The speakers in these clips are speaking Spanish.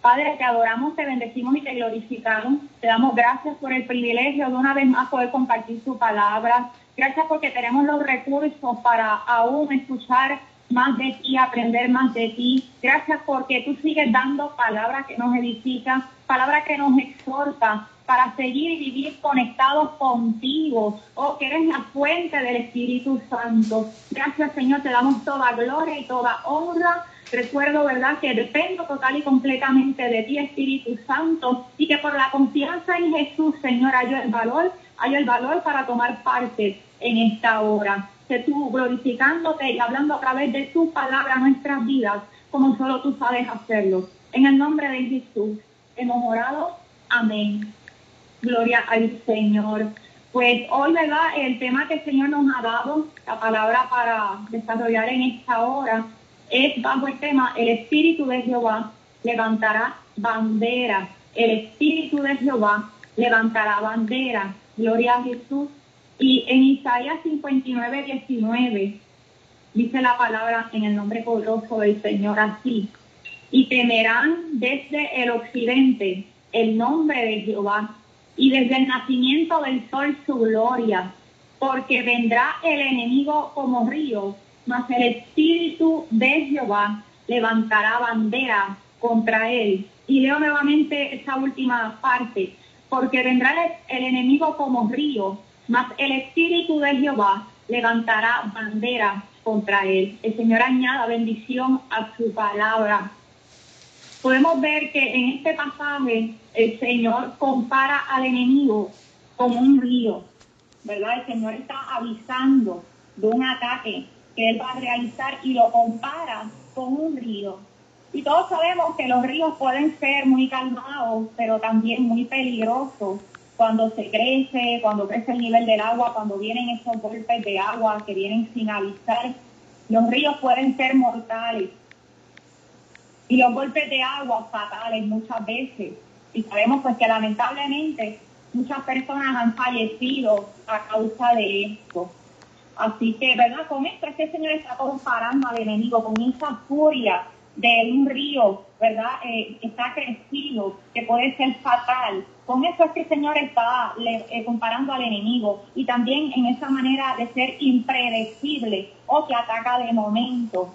Padre, te adoramos, te bendecimos y te glorificamos. Te damos gracias por el privilegio de una vez más poder compartir su palabra. Gracias porque tenemos los recursos para aún escuchar más de ti, aprender más de ti. Gracias porque tú sigues dando palabras que nos edifican, palabras que nos exhortan para seguir y vivir conectados contigo. Oh, que eres la fuente del Espíritu Santo. Gracias, Señor, te damos toda gloria y toda honra. Recuerdo, ¿verdad?, que dependo total y completamente de ti, Espíritu Santo, y que por la confianza en Jesús, Señor, hay el valor, hay el valor para tomar parte en esta hora que tú glorificándote y hablando a través de tu palabra nuestras vidas, como solo tú sabes hacerlo. En el nombre de Jesús hemos orado. Amén. Gloria al Señor. Pues hoy, ¿verdad? El tema que el Señor nos ha dado, la palabra para desarrollar en esta hora, es bajo el tema, el Espíritu de Jehová levantará bandera. El Espíritu de Jehová levantará bandera. Gloria a Jesús. Y en Isaías 59, 19 dice la palabra en el nombre poderoso del Señor así. Y temerán desde el occidente el nombre de Jehová y desde el nacimiento del sol su gloria, porque vendrá el enemigo como río, mas el espíritu de Jehová levantará bandera contra él. Y leo nuevamente esa última parte, porque vendrá el enemigo como río, mas el Espíritu de Jehová levantará bandera contra él. El Señor añada bendición a su palabra. Podemos ver que en este pasaje el Señor compara al enemigo como un río, ¿verdad? El Señor está avisando de un ataque que él va a realizar y lo compara con un río. Y todos sabemos que los ríos pueden ser muy calmados, pero también muy peligrosos cuando se crece, cuando crece el nivel del agua, cuando vienen esos golpes de agua que vienen sin avisar, los ríos pueden ser mortales. Y los golpes de agua fatales muchas veces. Y sabemos pues que lamentablemente muchas personas han fallecido a causa de esto. Así que, ¿verdad? Con esto este Señor está comparando al enemigo con esa furia de un río, ¿verdad? Eh, está crecido, que puede ser fatal. Con eso es que el Señor está eh, comparando al enemigo y también en esa manera de ser impredecible o que ataca de momento.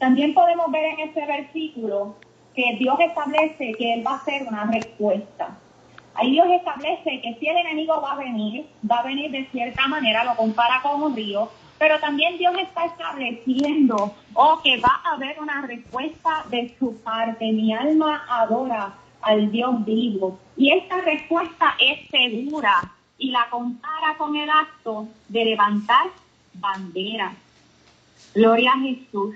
También podemos ver en ese versículo que Dios establece que Él va a hacer una respuesta. Ahí Dios establece que si el enemigo va a venir, va a venir de cierta manera, lo compara con un río, pero también Dios está estableciendo, oh, que va a haber una respuesta de su parte. Mi alma adora al Dios vivo. Y esta respuesta es segura y la compara con el acto de levantar bandera. Gloria a Jesús.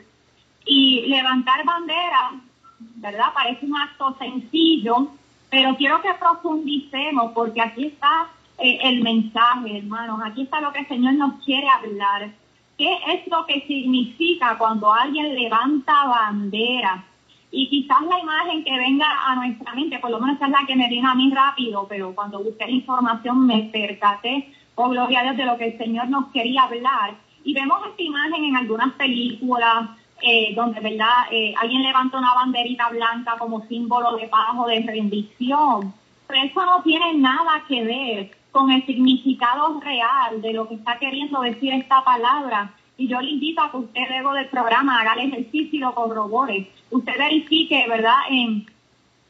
Y levantar bandera, ¿verdad? Parece un acto sencillo, pero quiero que profundicemos porque aquí está eh, el mensaje, hermanos. Aquí está lo que el Señor nos quiere hablar. ¿Qué es lo que significa cuando alguien levanta bandera? Y quizás la imagen que venga a nuestra mente, por lo menos es la que me vino a mí rápido, pero cuando busqué la información me percaté, oh gloria a Dios, de lo que el Señor nos quería hablar. Y vemos esta imagen en algunas películas, eh, donde verdad eh, alguien levanta una banderita blanca como símbolo de paz o de rendición. Pero eso no tiene nada que ver con el significado real de lo que está queriendo decir esta palabra. Y yo le invito a que usted luego del programa haga el ejercicio y lo corrobore. Usted verifique, ¿verdad?, en,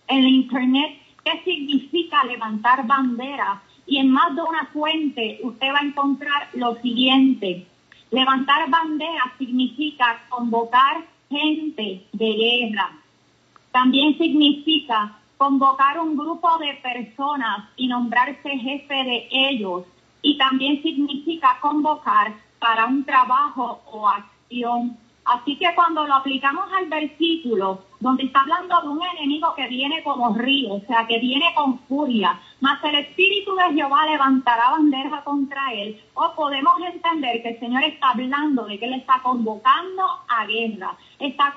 el Internet qué significa levantar bandera. Y en más de una fuente usted va a encontrar lo siguiente. Levantar bandera significa convocar gente de guerra. También significa convocar un grupo de personas y nombrarse jefe de ellos. Y también significa convocar para un trabajo o acción. Así que cuando lo aplicamos al versículo, donde está hablando de un enemigo que viene como río, o sea, que viene con furia, mas el Espíritu de Jehová levantará bandera contra él, o podemos entender que el Señor está hablando de que Él está convocando a guerra, está,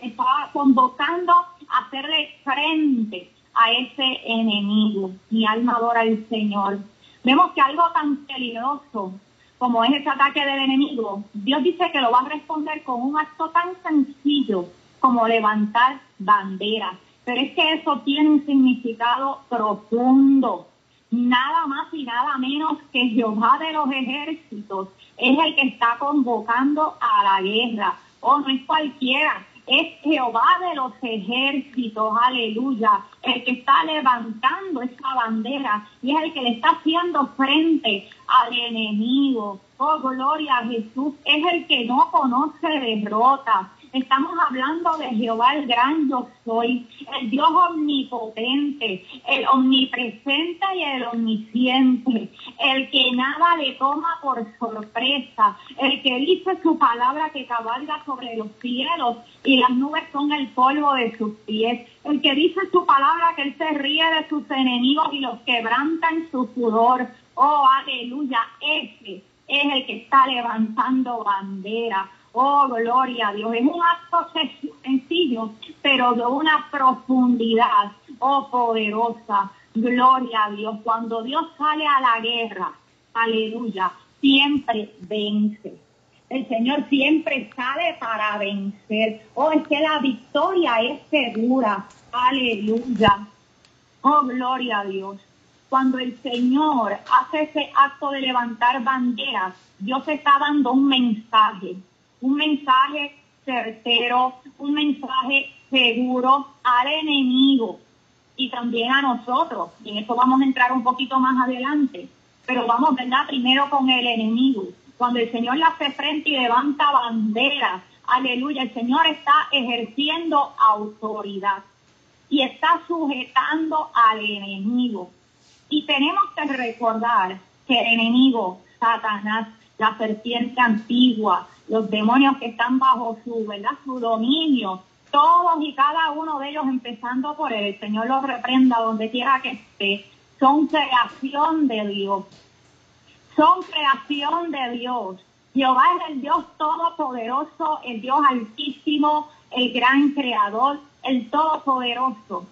está convocando a hacerle frente a ese enemigo. Mi alma adora al Señor. Vemos que algo tan peligroso como es ese ataque del enemigo, Dios dice que lo va a responder con un acto tan sencillo como levantar banderas. pero es que eso tiene un significado profundo. Nada más y nada menos que Jehová de los ejércitos es el que está convocando a la guerra. Oh, no es cualquiera, es Jehová de los ejércitos, aleluya, el que está levantando esa bandera y es el que le está haciendo frente al enemigo. Oh, gloria a Jesús, es el que no conoce derrota, Estamos hablando de Jehová el gran yo soy, el Dios omnipotente, el omnipresente y el omnisciente, el que nada le toma por sorpresa, el que dice su palabra que cabalga sobre los cielos y las nubes son el polvo de sus pies, el que dice su palabra que él se ríe de sus enemigos y los quebranta en su sudor. Oh, aleluya, ese es el que está levantando bandera. Oh, gloria a Dios. Es un acto sencillo, pero de una profundidad, oh, poderosa. Gloria a Dios. Cuando Dios sale a la guerra, aleluya, siempre vence. El Señor siempre sale para vencer. Oh, es que la victoria es segura. Aleluya. Oh, gloria a Dios. Cuando el Señor hace ese acto de levantar banderas, Dios está dando un mensaje un mensaje certero, un mensaje seguro al enemigo y también a nosotros. Y en eso vamos a entrar un poquito más adelante. Pero vamos, ¿verdad? Primero con el enemigo. Cuando el Señor le hace frente y levanta banderas, aleluya, el Señor está ejerciendo autoridad y está sujetando al enemigo. Y tenemos que recordar que el enemigo, Satanás, la serpiente antigua, los demonios que están bajo su, ¿verdad? Su dominio, todos y cada uno de ellos, empezando por él, el Señor los reprenda donde quiera que esté, son creación de Dios. Son creación de Dios. Jehová es el Dios todopoderoso, el Dios altísimo, el gran creador, el todopoderoso.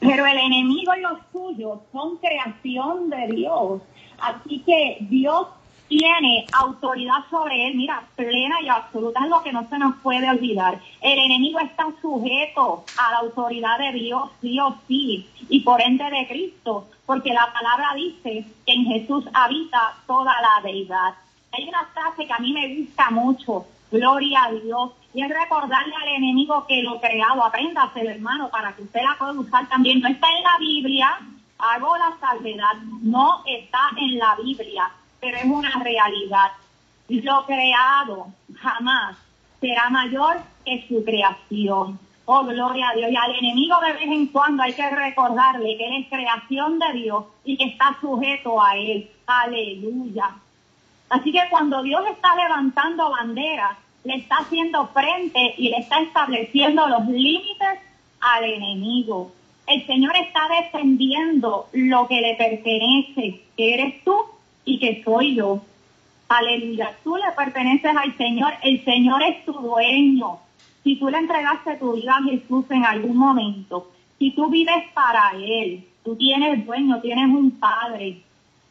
Pero el enemigo y los suyos son creación de Dios. Así que Dios tiene autoridad sobre él, mira, plena y absoluta, es lo que no se nos puede olvidar. El enemigo está sujeto a la autoridad de Dios, sí o sí, y por ende de Cristo, porque la palabra dice que en Jesús habita toda la deidad. Hay una frase que a mí me gusta mucho, gloria a Dios, y es recordarle al enemigo que lo creado, apréndase hermano, para que usted la pueda usar también. No está en la Biblia, hago la salvedad, no está en la Biblia pero es una realidad. Lo creado jamás será mayor que su creación. Oh, gloria a Dios. Y al enemigo de vez en cuando hay que recordarle que él es creación de Dios y que está sujeto a él. Aleluya. Así que cuando Dios está levantando banderas, le está haciendo frente y le está estableciendo los límites al enemigo. El Señor está defendiendo lo que le pertenece, que eres tú y que soy yo. Aleluya, tú le perteneces al Señor, el Señor es tu dueño. Si tú le entregaste tu vida a Jesús en algún momento, si tú vives para Él, tú tienes dueño, tienes un Padre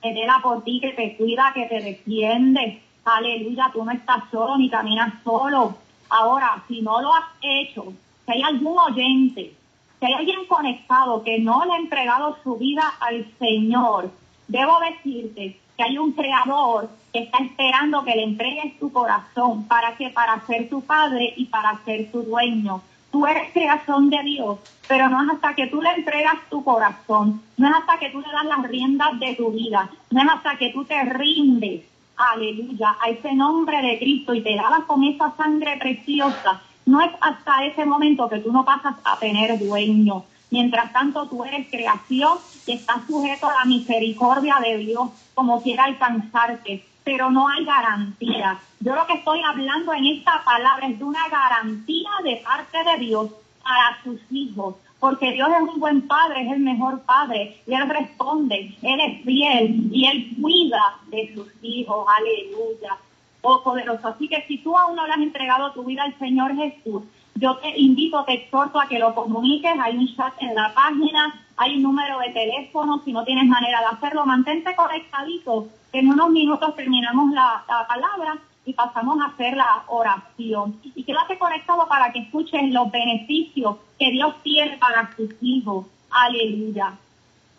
que vela por ti, que te cuida, que te defiende. Aleluya, tú no estás solo ni caminas solo. Ahora, si no lo has hecho, si hay algún oyente, si hay alguien conectado que no le ha entregado su vida al Señor, debo decirte que hay un creador que está esperando que le entregues tu corazón para que para ser tu padre y para ser tu dueño. Tú eres creación de Dios, pero no es hasta que tú le entregas tu corazón, no es hasta que tú le das las riendas de tu vida, no es hasta que tú te rindes, aleluya, a ese nombre de Cristo y te das con esa sangre preciosa, no es hasta ese momento que tú no pasas a tener dueño. Mientras tanto, tú eres creación y estás sujeto a la misericordia de Dios como quiera alcanzarte, pero no hay garantía. Yo lo que estoy hablando en esta palabra es de una garantía de parte de Dios para sus hijos, porque Dios es un buen padre, es el mejor padre, y Él responde, Él es fiel y Él cuida de sus hijos, aleluya. Oh poderoso, así que si tú aún no le has entregado tu vida al Señor Jesús, yo te invito, te exhorto a que lo comuniques, hay un chat en la página, hay un número de teléfono, si no tienes manera de hacerlo, mantente conectadito, en unos minutos terminamos la, palabra y pasamos a hacer la oración. Y quédate conectado para que escuches los beneficios que Dios tiene para sus hijos. Aleluya.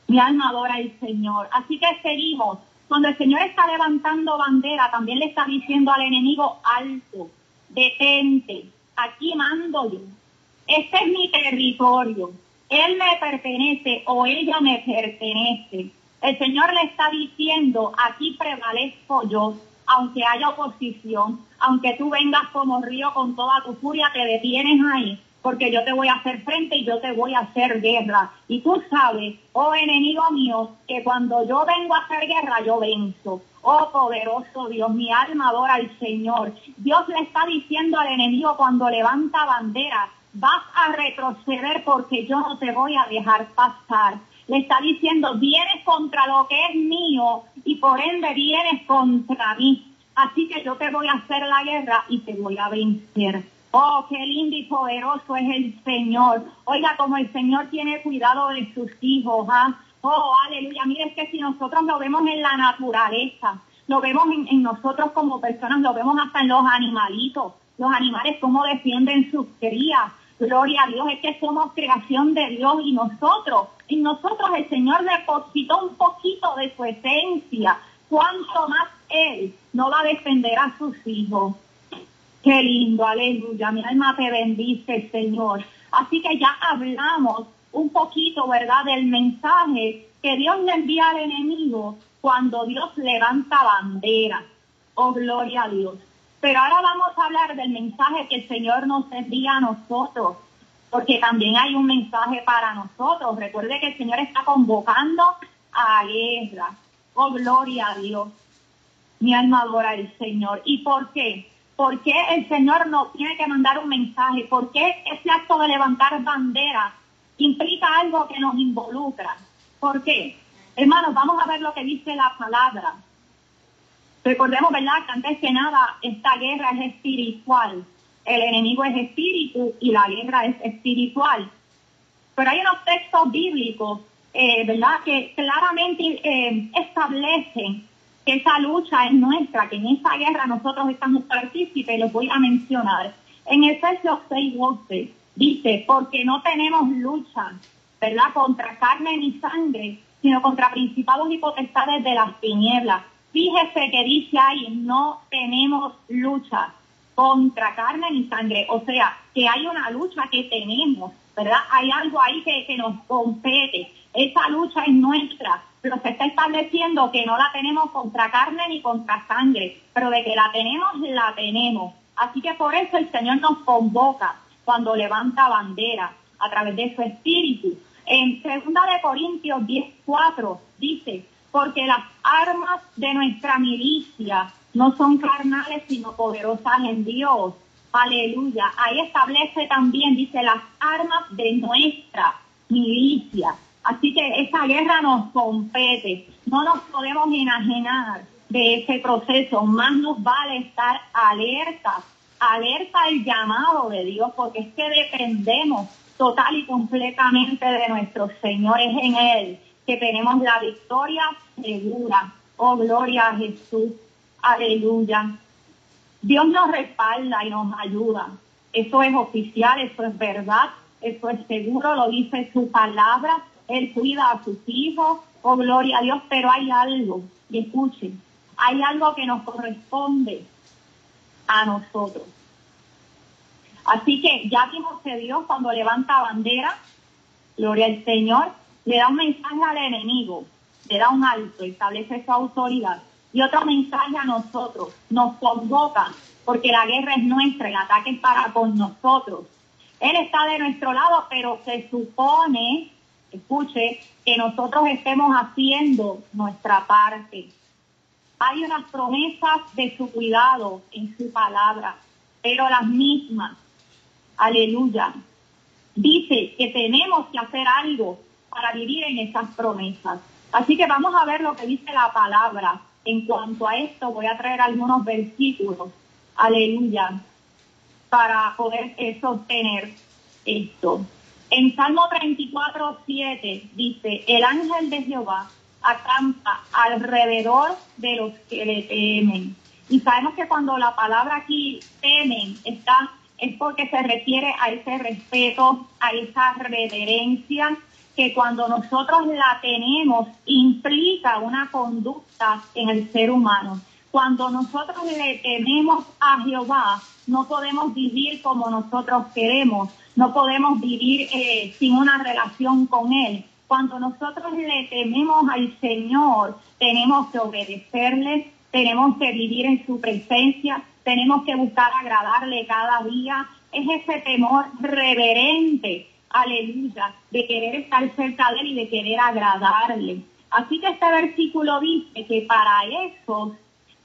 Mi alma adora al Señor. Así que seguimos. Cuando el Señor está levantando bandera, también le está diciendo al enemigo alto, detente, aquí mando yo. Este es mi territorio. Él me pertenece o ella me pertenece. El Señor le está diciendo, aquí prevalezco yo, aunque haya oposición, aunque tú vengas como río con toda tu furia, te detienes ahí, porque yo te voy a hacer frente y yo te voy a hacer guerra. Y tú sabes, oh enemigo mío, que cuando yo vengo a hacer guerra, yo venzo. Oh poderoso Dios, mi alma adora al Señor. Dios le está diciendo al enemigo cuando levanta bandera, vas a retroceder porque yo no te voy a dejar pasar. Le está diciendo, vienes contra lo que es mío y por ende vienes contra mí. Así que yo te voy a hacer la guerra y te voy a vencer. Oh, qué lindo y poderoso es el Señor. Oiga, como el Señor tiene cuidado de sus hijos. ¿ah? Oh, aleluya. Mire, es que si nosotros lo vemos en la naturaleza, lo vemos en, en nosotros como personas, lo vemos hasta en los animalitos. Los animales, cómo defienden sus crías Gloria a Dios, es que somos creación de Dios y nosotros, en nosotros el Señor depositó un poquito de su esencia. Cuanto más Él no va a defender a sus hijos. Qué lindo, aleluya. Mi alma te bendice, Señor. Así que ya hablamos un poquito, ¿verdad?, del mensaje que Dios le envía al enemigo cuando Dios levanta bandera. Oh, gloria a Dios. Pero ahora vamos a hablar del mensaje que el Señor nos envía a nosotros, porque también hay un mensaje para nosotros. Recuerde que el Señor está convocando a guerra. Oh, gloria a Dios. Mi alma adora al Señor. ¿Y por qué? ¿Por qué el Señor nos tiene que mandar un mensaje? ¿Por qué ese acto de levantar bandera implica algo que nos involucra? ¿Por qué? Hermanos, vamos a ver lo que dice la palabra. Recordemos, ¿verdad?, que antes que nada, esta guerra es espiritual. El enemigo es espíritu y la guerra es espiritual. Pero hay unos textos bíblicos, eh, ¿verdad?, que claramente eh, establecen que esa lucha es nuestra, que en esa guerra nosotros estamos partícipes, los voy a mencionar. En Efesios 6:12 dice, porque no tenemos lucha, ¿verdad?, contra carne ni sangre, sino contra principados y potestades de las tinieblas Fíjese que dice ahí, no tenemos lucha contra carne ni sangre. O sea, que hay una lucha que tenemos, ¿verdad? Hay algo ahí que, que nos compete. Esa lucha es nuestra, pero se está estableciendo que no la tenemos contra carne ni contra sangre, pero de que la tenemos, la tenemos. Así que por eso el Señor nos convoca cuando levanta bandera a través de su espíritu. En 2 de Corintios 10:4 dice, porque las armas de nuestra milicia no son carnales, sino poderosas en Dios. Aleluya. Ahí establece también, dice, las armas de nuestra milicia. Así que esa guerra nos compete. No nos podemos enajenar de ese proceso. Más nos vale estar alerta, alerta al llamado de Dios, porque es que dependemos total y completamente de nuestros señores en Él que tenemos la victoria segura. Oh, gloria a Jesús. Aleluya. Dios nos respalda y nos ayuda. Eso es oficial, eso es verdad, eso es seguro, lo dice su palabra. Él cuida a sus hijos. Oh, gloria a Dios, pero hay algo, y escuchen, hay algo que nos corresponde a nosotros. Así que ya que Dios cuando levanta bandera, gloria al Señor, le da un mensaje al enemigo, le da un alto, establece su autoridad. Y otro mensaje a nosotros, nos convoca, porque la guerra es nuestra, el ataque es para con nosotros. Él está de nuestro lado, pero se supone, escuche, que nosotros estemos haciendo nuestra parte. Hay unas promesas de su cuidado en su palabra, pero las mismas, aleluya, dice que tenemos que hacer algo para vivir en esas promesas. Así que vamos a ver lo que dice la palabra. En cuanto a esto, voy a traer algunos versículos, aleluya, para poder sostener esto. En Salmo 34, 7 dice, el ángel de Jehová acampa alrededor de los que le temen Y sabemos que cuando la palabra aquí temen está, es porque se refiere a ese respeto, a esa reverencia, que cuando nosotros la tenemos implica una conducta en el ser humano. Cuando nosotros le tememos a Jehová, no podemos vivir como nosotros queremos, no podemos vivir eh, sin una relación con Él. Cuando nosotros le tememos al Señor, tenemos que obedecerle, tenemos que vivir en su presencia, tenemos que buscar agradarle cada día. Es ese temor reverente, aleluya, de querer estar cerca de Él y de querer agradarle. Así que este versículo dice que para eso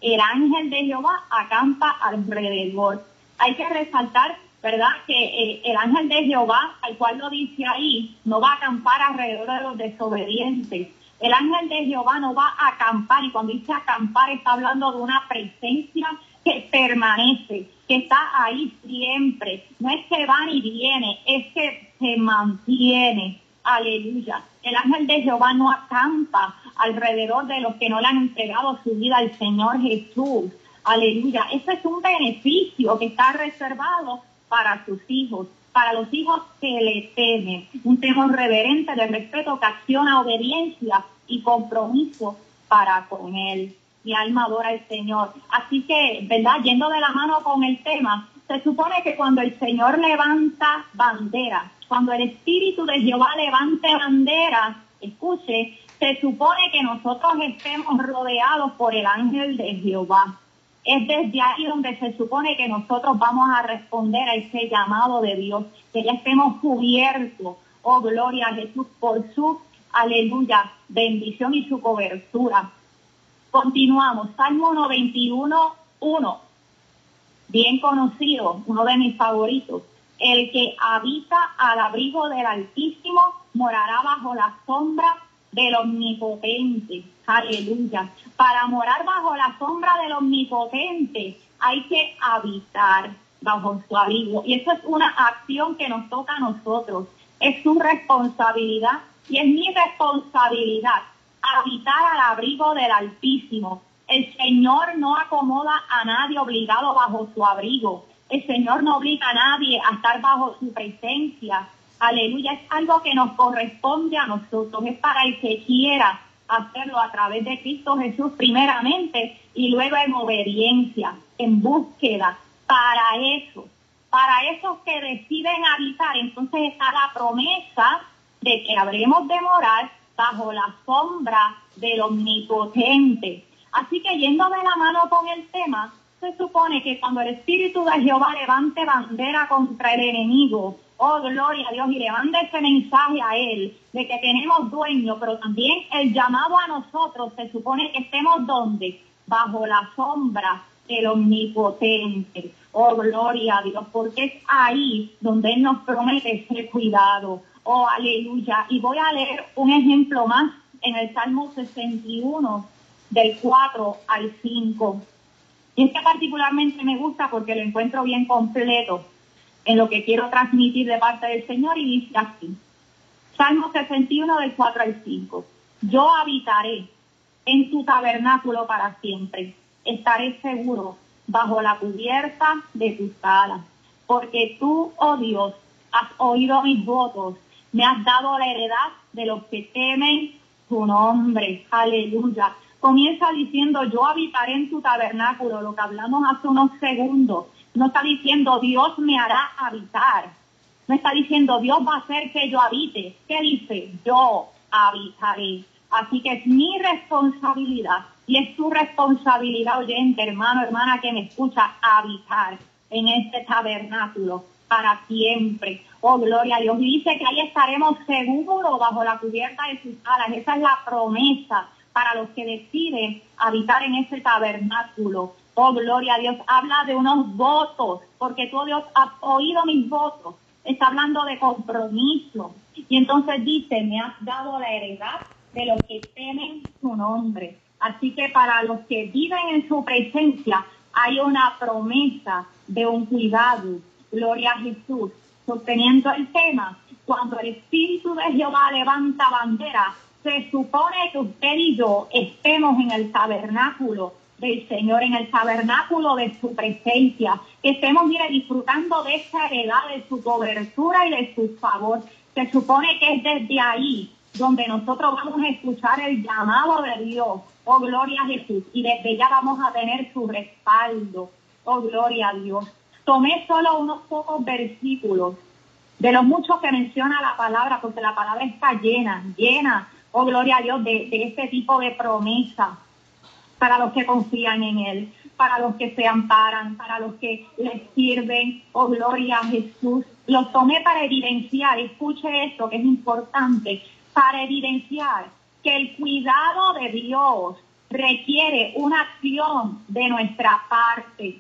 el ángel de Jehová acampa alrededor. Hay que resaltar ¿verdad? Que el, ángel de Jehová, al cual lo dice ahí, no va a acampar alrededor de los desobedientes. El ángel de Jehová no va a acampar, y cuando dice acampar está hablando de una presencia que permanece, que está ahí siempre. No es que va ni viene, es que se mantiene. Aleluya. El ángel de Jehová no acampa alrededor de los que no le han entregado su vida al Señor Jesús. Aleluya. Ese es un beneficio que está reservado para sus hijos, para los hijos que le temen, un temor reverente de respeto que acciona obediencia y compromiso para con él. Mi alma adora al Señor. Así que, ¿verdad? Yendo de la mano con el tema, se supone que cuando el Señor levanta bandera, cuando el Espíritu de Jehová levante bandera, escuche, se supone que nosotros estemos rodeados por el ángel de Jehová. Es desde ahí donde se supone que nosotros vamos a responder a ese llamado de Dios, que ya estemos cubiertos, oh gloria a Jesús, por su, aleluya, bendición y su cobertura. Continuamos, Salmo 91, 1, bien conocido, uno de mis favoritos. El que habita al abrigo del Altísimo morará bajo la sombra del Omnipotente. Aleluya. Para morar bajo la sombra del Omnipotente hay que habitar bajo su abrigo. Y eso es una acción que nos toca a nosotros. Es su responsabilidad y es mi responsabilidad habitar al abrigo del Altísimo. El Señor no acomoda a nadie obligado bajo su abrigo. El Señor no obliga a nadie a estar bajo su presencia. Aleluya, es algo que nos corresponde a nosotros, es para el que quiera hacerlo a través de Cristo Jesús primeramente y luego en obediencia, en búsqueda, para eso, para esos que deciden habitar, entonces está la promesa de que habremos de morar bajo la sombra del omnipotente. Así que yendo de la mano con el tema, se supone que cuando el Espíritu de Jehová levante bandera contra el enemigo, oh gloria a Dios, y levante ese mensaje a Él de que tenemos dueño, pero también el llamado a nosotros se supone que estemos donde? Bajo la sombra del omnipotente. Oh, gloria a Dios, porque es ahí donde Él nos promete ese cuidado. Oh, aleluya. Y voy a leer un ejemplo más en el Salmo 61, del 4 al 5. Y este particularmente me gusta porque lo encuentro bien completo en lo que quiero transmitir de parte del Señor y dice así. Salmo 61 del 4 al 5. Yo habitaré en tu tabernáculo para siempre. Estaré seguro bajo la cubierta de tus alas. Porque tú, oh Dios, has oído mis votos. Me has dado la heredad de los que temen tu nombre. Aleluya. Comienza diciendo, yo habitaré en tu tabernáculo, lo que hablamos hace unos segundos. No está diciendo, Dios me hará habitar. No está diciendo, Dios va a hacer que yo habite. ¿Qué dice? Yo habitaré. Así que es mi responsabilidad y es tu responsabilidad, oyente, hermano, hermana que me escucha, habitar en este tabernáculo para siempre. Oh, gloria a Dios. Y dice que ahí estaremos seguros bajo la cubierta de sus alas. Esa es la promesa para los que deciden habitar en ese tabernáculo. Oh, gloria a Dios. Habla de unos votos, porque tú, Dios, has oído mis votos. Está hablando de compromiso. Y entonces dice, me has dado la heredad de los que temen su nombre. Así que para los que viven en su presencia hay una promesa de un cuidado. Gloria a Jesús. Sosteniendo el tema, cuando el Espíritu de Jehová levanta bandera, se supone que usted y yo estemos en el tabernáculo del Señor, en el tabernáculo de su presencia, que estemos, mire, disfrutando de esa heredad, de su cobertura y de su favor. Se supone que es desde ahí donde nosotros vamos a escuchar el llamado de Dios, oh gloria a Jesús, y desde ya vamos a tener su respaldo, oh gloria a Dios. Tomé solo unos pocos versículos de los muchos que menciona la palabra, porque la palabra está llena, llena, oh gloria a Dios, de, este tipo de promesa para los que confían en Él, para los que se amparan, para los que les sirven, oh gloria a Jesús. Los tomé para evidenciar, escuche esto que es importante, para evidenciar que el cuidado de Dios requiere una acción de nuestra parte.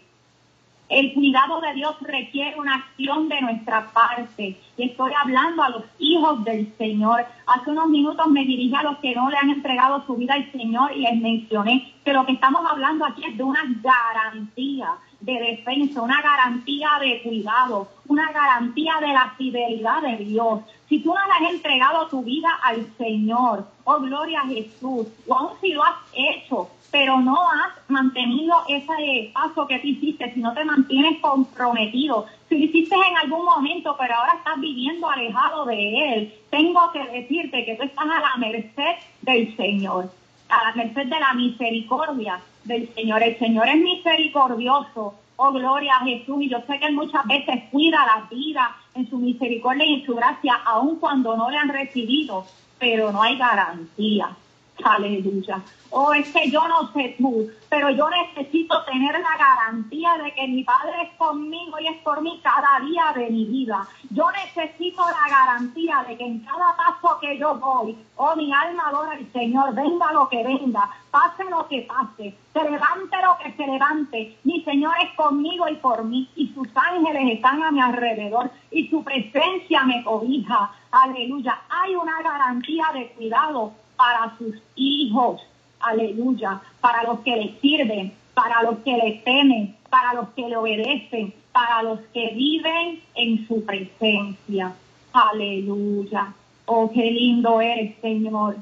El cuidado de Dios requiere una acción de nuestra parte. Y estoy hablando a los hijos del Señor. Hace unos minutos me dirigí a los que no le han entregado su vida al Señor y les mencioné que lo que estamos hablando aquí es de una garantía de defensa, una garantía de cuidado, una garantía de la fidelidad de Dios. Si tú no has entregado tu vida al Señor, oh gloria a Jesús, o aún si lo has hecho, pero no has mantenido ese paso que tú hiciste, si no te mantienes comprometido, si lo hiciste en algún momento, pero ahora estás viviendo alejado de Él, tengo que decirte que tú estás a la merced del Señor, a la merced de la misericordia del Señor. El Señor es misericordioso, oh gloria a Jesús, y yo sé que Él muchas veces cuida la vida en su misericordia y en su gracia, aun cuando no le han recibido, pero no hay garantía. Aleluya. Oh, es que yo no sé tú, pero yo necesito tener la garantía de que mi Padre es conmigo y es por mí cada día de mi vida. Yo necesito la garantía de que en cada paso que yo voy, oh, mi alma adora al Señor, venga lo que venga, pase lo que pase, se levante lo que se levante. Mi Señor es conmigo y por mí, y sus ángeles están a mi alrededor, y su presencia me cobija. Aleluya. Hay una garantía de cuidado para sus hijos, aleluya, para los que le sirven, para los que le temen, para los que le obedecen, para los que viven en su presencia, aleluya. Oh, qué lindo eres, Señor.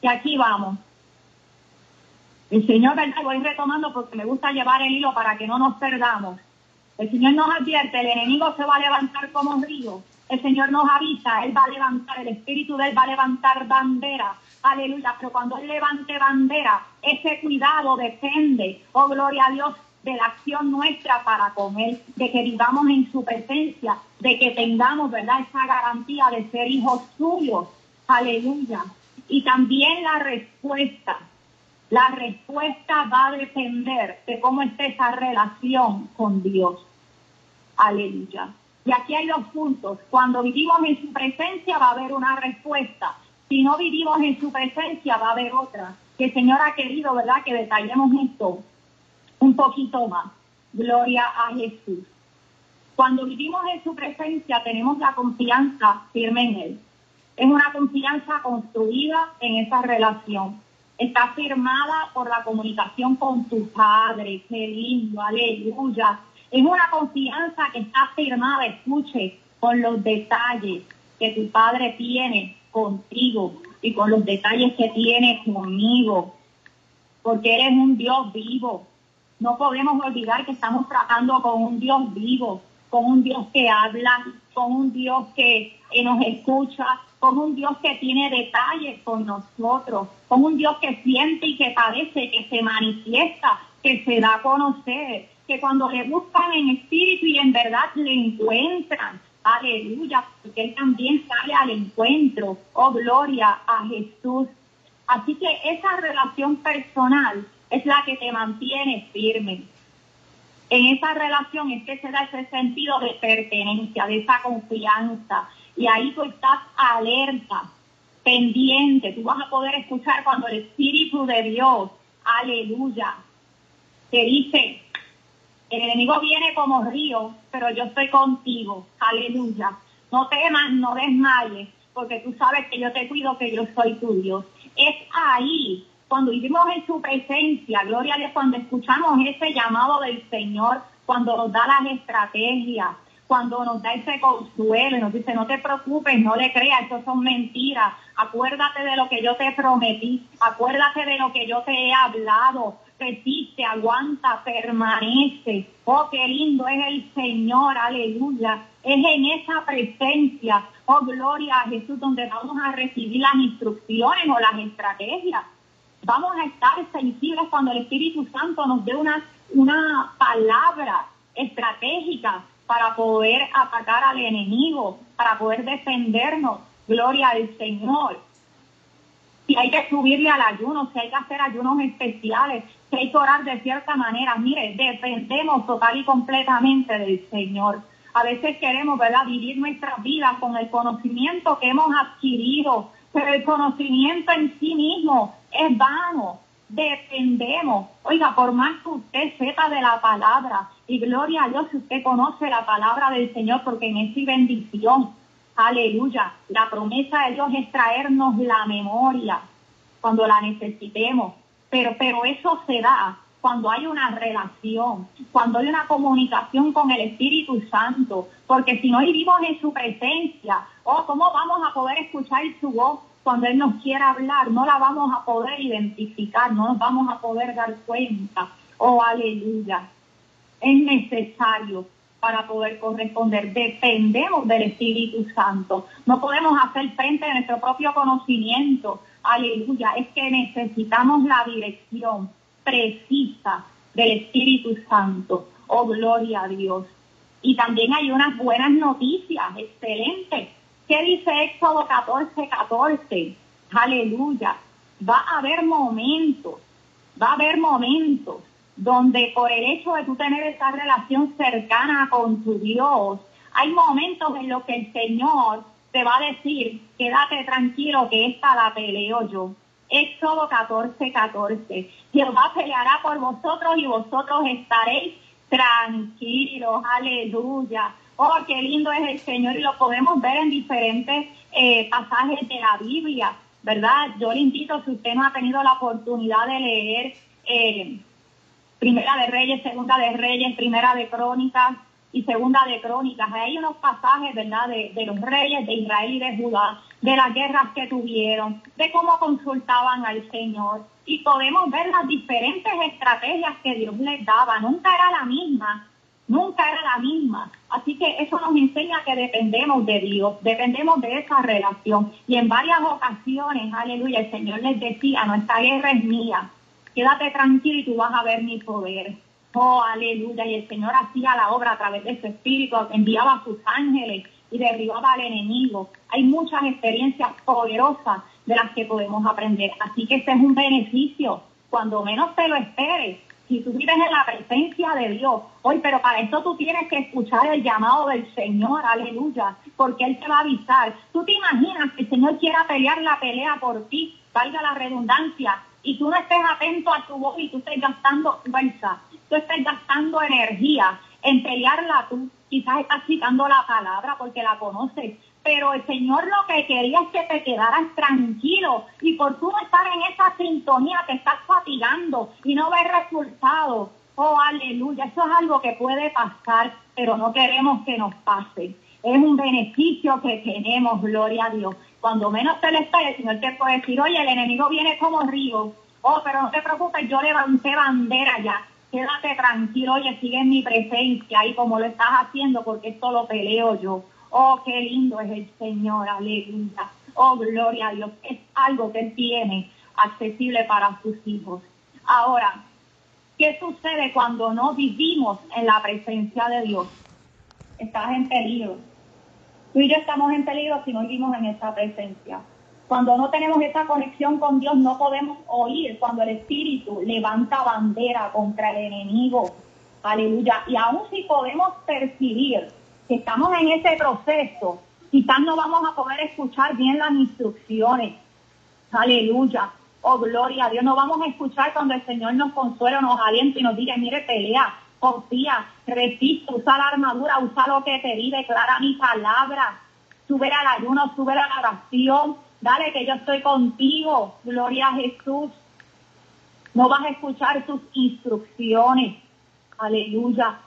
Y aquí vamos. El Señor, ¿verdad? Voy retomando porque me gusta llevar el hilo para que no nos perdamos. El Señor nos advierte, el enemigo se va a levantar como río. El Señor nos avisa, Él va a levantar, el Espíritu de Él va a levantar bandera Aleluya. Pero cuando Él levante bandera, ese cuidado depende, oh gloria a Dios, de la acción nuestra para con Él, de que vivamos en su presencia, de que tengamos, ¿verdad?, esa garantía de ser hijos suyos. Aleluya. Y también la respuesta. La respuesta va a depender de cómo esté esa relación con Dios. Aleluya. Y aquí hay dos puntos. Cuando vivimos en su presencia va a haber una respuesta si no vivimos en su presencia, va a haber otra. Que el Señor ha querido, ¿verdad?, que detallemos esto un poquito más. Gloria a Jesús. Cuando vivimos en su presencia, tenemos la confianza firme en Él. Es una confianza construida en esa relación. Está firmada por la comunicación con tu Padre. Qué lindo, aleluya. Es una confianza que está firmada, escuche, con los detalles que tu Padre tiene contigo y con los detalles que tienes conmigo, porque eres un Dios vivo. No podemos olvidar que estamos tratando con un Dios vivo, con un Dios que habla, con un Dios que, nos escucha, con un Dios que tiene detalles con nosotros, con un Dios que siente y que padece, que se manifiesta, que se da a conocer, que cuando le buscan en espíritu y en verdad le encuentran, Aleluya, porque Él también sale al encuentro. Oh, gloria a Jesús. Así que esa relación personal es la que te mantiene firme. En esa relación es que se da ese sentido de pertenencia, de esa confianza. Y ahí tú estás alerta, pendiente. Tú vas a poder escuchar cuando el Espíritu de Dios, aleluya, te dice, el enemigo viene como río, pero yo estoy contigo. Aleluya. No temas, no desmayes, porque tú sabes que yo te cuido, que yo soy tu Dios. Es ahí, cuando vivimos en su presencia, gloria a Dios, cuando escuchamos ese llamado del Señor, cuando nos da las estrategias, cuando nos da ese consuelo nos dice, no te preocupes, no le creas, eso son mentiras, acuérdate de lo que yo te prometí, acuérdate de lo que yo te he hablado, resiste, aguanta, permanece. Oh, qué lindo es el Señor, aleluya. Es en esa presencia, oh gloria a Jesús, donde vamos a recibir las instrucciones o las estrategias. Vamos a estar sensibles cuando el Espíritu Santo nos dé una, una palabra estratégica para poder atacar al enemigo, para poder defendernos. Gloria al Señor si hay que subirle al ayuno, si hay que hacer ayunos especiales, si hay que orar de cierta manera. Mire, dependemos total y completamente del Señor. A veces queremos, ¿verdad?, vivir nuestra vida con el conocimiento que hemos adquirido, pero el conocimiento en sí mismo es vano. Dependemos. Oiga, por más que usted sepa de la palabra, y gloria a Dios si usted conoce la palabra del Señor, porque en esa bendición Aleluya. La promesa de Dios es traernos la memoria cuando la necesitemos. Pero, pero eso se da cuando hay una relación, cuando hay una comunicación con el Espíritu Santo, porque si no vivimos en su presencia, oh, ¿cómo vamos a poder escuchar su voz cuando Él nos quiera hablar? No la vamos a poder identificar, no nos vamos a poder dar cuenta. Oh, aleluya. Es necesario para poder corresponder. Dependemos del Espíritu Santo. No podemos hacer frente a nuestro propio conocimiento. Aleluya. Es que necesitamos la dirección precisa del Espíritu Santo. Oh, gloria a Dios. Y también hay unas buenas noticias, excelentes. ¿Qué dice Éxodo 14, 14? Aleluya. Va a haber momentos, va a haber momentos donde por el hecho de tú tener esa relación cercana con tu Dios, hay momentos en los que el Señor te va a decir, quédate tranquilo que esta la peleo yo. Éxodo 14, 14. Jehová peleará por vosotros y vosotros estaréis tranquilos. Aleluya. Oh, qué lindo es el Señor y lo podemos ver en diferentes eh, pasajes de la Biblia, ¿verdad? Yo le invito, si usted no ha tenido la oportunidad de leer eh, Primera de Reyes, Segunda de Reyes, Primera de Crónicas y Segunda de Crónicas. Hay unos pasajes, ¿verdad?, de, los reyes de Israel y de Judá, de las guerras que tuvieron, de cómo consultaban al Señor. Y podemos ver las diferentes estrategias que Dios les daba. Nunca era la misma, nunca era la misma. Así que eso nos enseña que dependemos de Dios, dependemos de esa relación. Y en varias ocasiones, aleluya, el Señor les decía, nuestra guerra es mía, quédate tranquilo y tú vas a ver mi poder. Oh, aleluya. Y el Señor hacía la obra a través de su espíritu, enviaba a sus ángeles y derribaba al enemigo. Hay muchas experiencias poderosas de las que podemos aprender. Así que este es un beneficio. Cuando menos te lo esperes, si tú vives en la presencia de Dios, hoy, pero para eso tú tienes que escuchar el llamado del Señor, aleluya, porque Él te va a avisar. Tú te imaginas que el Señor quiera pelear la pelea por ti, valga la redundancia, y tú no estés atento a tu voz y tú estés gastando fuerza, tú estés gastando energía en pelearla tú, quizás estás citando la palabra porque la conoces, pero el Señor lo que quería es que te quedaras tranquilo y por tú no estar en esa sintonía te estás fatigando y no ves resultados. Oh, aleluya, eso es algo que puede pasar, pero no queremos que nos pase. Es un beneficio que tenemos, gloria a Dios. Cuando menos te le espere, el Señor te puede decir, oye, el enemigo viene como río. Oh, pero no te preocupes, yo levanté bandera ya. Quédate tranquilo, oye, sigue en mi presencia y como lo estás haciendo, porque esto lo peleo yo. Oh, qué lindo es el Señor, aleluya. Oh, gloria a Dios. Es algo que Él tiene accesible para sus hijos. Ahora, ¿qué sucede cuando no vivimos en la presencia de Dios? Estás en peligro Tú y yo estamos en peligro si no vivimos en esa presencia. Cuando no tenemos esa conexión con Dios, no podemos oír cuando el Espíritu levanta bandera contra el enemigo. Aleluya. Y aún si podemos percibir que estamos en ese proceso, quizás no vamos a poder escuchar bien las instrucciones. Aleluya. Oh, gloria a Dios. No vamos a escuchar cuando el Señor nos consuela, nos alienta y nos diga, mire, pelea, confía, resiste, usa la armadura, usa lo que te di, declara mi palabra, sube al ayuno, sube a la oración, dale que yo estoy contigo, gloria a Jesús. No vas a escuchar sus instrucciones, aleluya.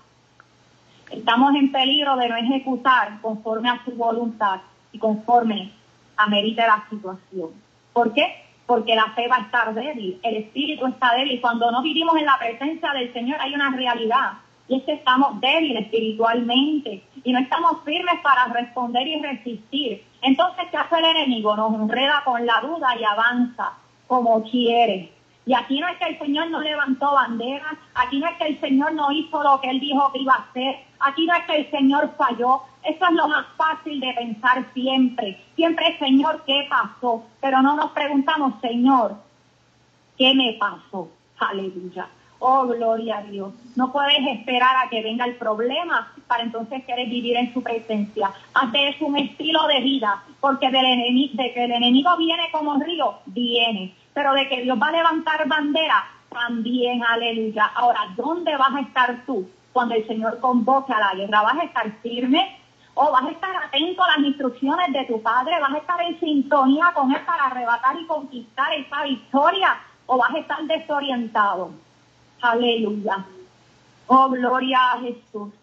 Estamos en peligro de no ejecutar conforme a su voluntad y conforme a merita la situación. ¿Por qué? Porque la fe va a estar débil, el espíritu está débil. Cuando no vivimos en la presencia del Señor hay una realidad y es que estamos débiles espiritualmente y no estamos firmes para responder y resistir. Entonces, ¿qué hace el enemigo? Nos enreda con la duda y avanza como quiere. Y aquí no es que el Señor no levantó banderas, aquí no es que el Señor no hizo lo que Él dijo que iba a hacer, aquí no es que el Señor falló. Eso es lo más fácil de pensar siempre. Siempre, Señor, ¿qué pasó? Pero no nos preguntamos, Señor, ¿qué me pasó? Aleluya. Oh, gloria a Dios. No puedes esperar a que venga el problema para entonces querer vivir en su presencia. Hacer un estilo de vida, porque de que el enemigo viene como río, viene. Pero de que Dios va a levantar bandera, también, aleluya. Ahora, ¿dónde vas a estar tú cuando el Señor convoque a la guerra? ¿Vas a estar firme? ¿O vas a estar atento a las instrucciones de tu Padre? ¿Vas a estar en sintonía con Él para arrebatar y conquistar esa victoria? ¿O vas a estar desorientado? Aleluya. Oh, gloria a Jesús.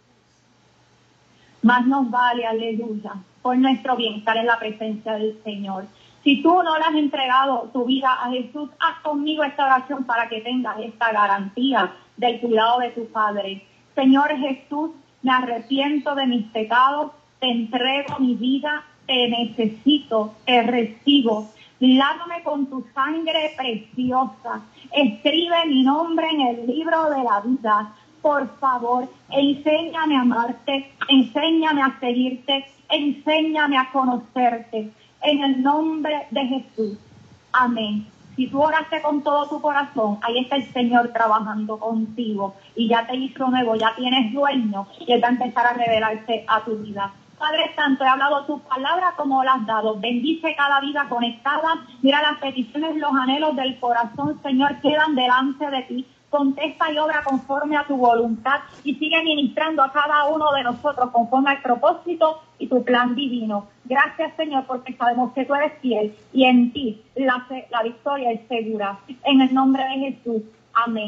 Más nos vale, aleluya, por nuestro bienestar en la presencia del Señor. Si tú no le has entregado tu vida a Jesús, haz conmigo esta oración para que tengas esta garantía del cuidado de tu Padre. Señor Jesús, me arrepiento de mis pecados, te entrego mi vida, te necesito, te recibo. Lávame con tu sangre preciosa. Escribe mi nombre en el libro de la vida. Por favor, enséñame a amarte, enséñame a seguirte, enséñame a conocerte. En el nombre de Jesús. Amén. Si tú oraste con todo tu corazón, ahí está el Señor trabajando contigo y ya te hizo nuevo, ya tienes dueño y Él va a empezar a revelarse a tu vida. Padre Santo, he hablado tu palabra como las has dado. Bendice cada vida conectada. Mira las peticiones, los anhelos del corazón, Señor, quedan delante de ti. Contesta y obra conforme a tu voluntad y sigue ministrando a cada uno de nosotros conforme al propósito y tu plan divino. Gracias, Señor, porque sabemos que tú eres fiel y en ti la, la victoria es segura. En el nombre de Jesús. Amén.